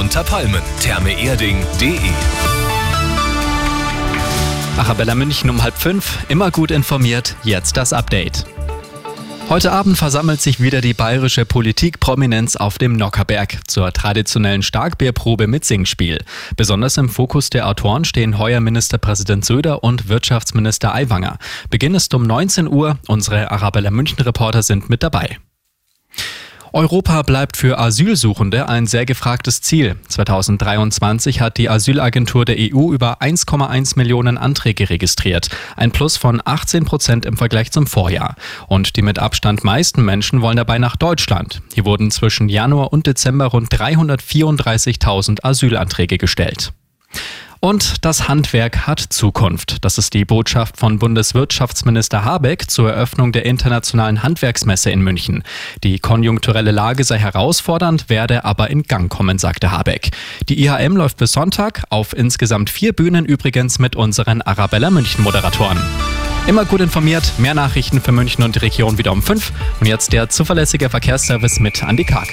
unter Palmen. Thermeerding.de Arabella München um halb fünf, immer gut informiert, jetzt das Update. Heute Abend versammelt sich wieder die bayerische Politikprominenz auf dem Nockerberg zur traditionellen Starkbierprobe mit Singspiel. Besonders im Fokus der Autoren stehen heuer Ministerpräsident Söder und Wirtschaftsminister Aiwanger. Beginn ist um 19 Uhr. Unsere Arabella München Reporter sind mit dabei. Europa bleibt für Asylsuchende ein sehr gefragtes Ziel. 2023 hat die Asylagentur der EU über 1,1 Millionen Anträge registriert, ein Plus von 18 Prozent im Vergleich zum Vorjahr. Und die mit Abstand meisten Menschen wollen dabei nach Deutschland. Hier wurden zwischen Januar und Dezember rund 334.000 Asylanträge gestellt. Und das Handwerk hat Zukunft. Das ist die Botschaft von Bundeswirtschaftsminister Habeck zur Eröffnung der internationalen Handwerksmesse in München. Die konjunkturelle Lage sei herausfordernd, werde aber in Gang kommen, sagte Habeck. Die IHM läuft bis Sonntag auf insgesamt vier Bühnen übrigens mit unseren Arabella München Moderatoren. Immer gut informiert, mehr Nachrichten für München und die Region wieder um fünf. Und jetzt der zuverlässige Verkehrsservice mit Andy Karg.